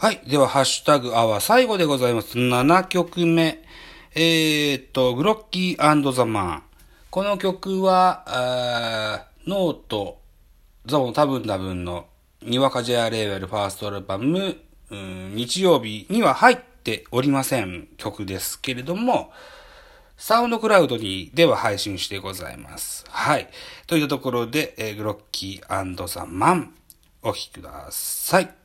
はい。では、ハッシュタグアワー最後でございます。7曲目。えー、っと、グロッキーザマン。この曲は、ーノート、ザボン多分多分の、にわかアレーベルファーストアルバム、日曜日には入っておりません曲ですけれども、サウンドクラウドにでは配信してございます。はい。というところで、えーグロッキーザマン、お聴きください。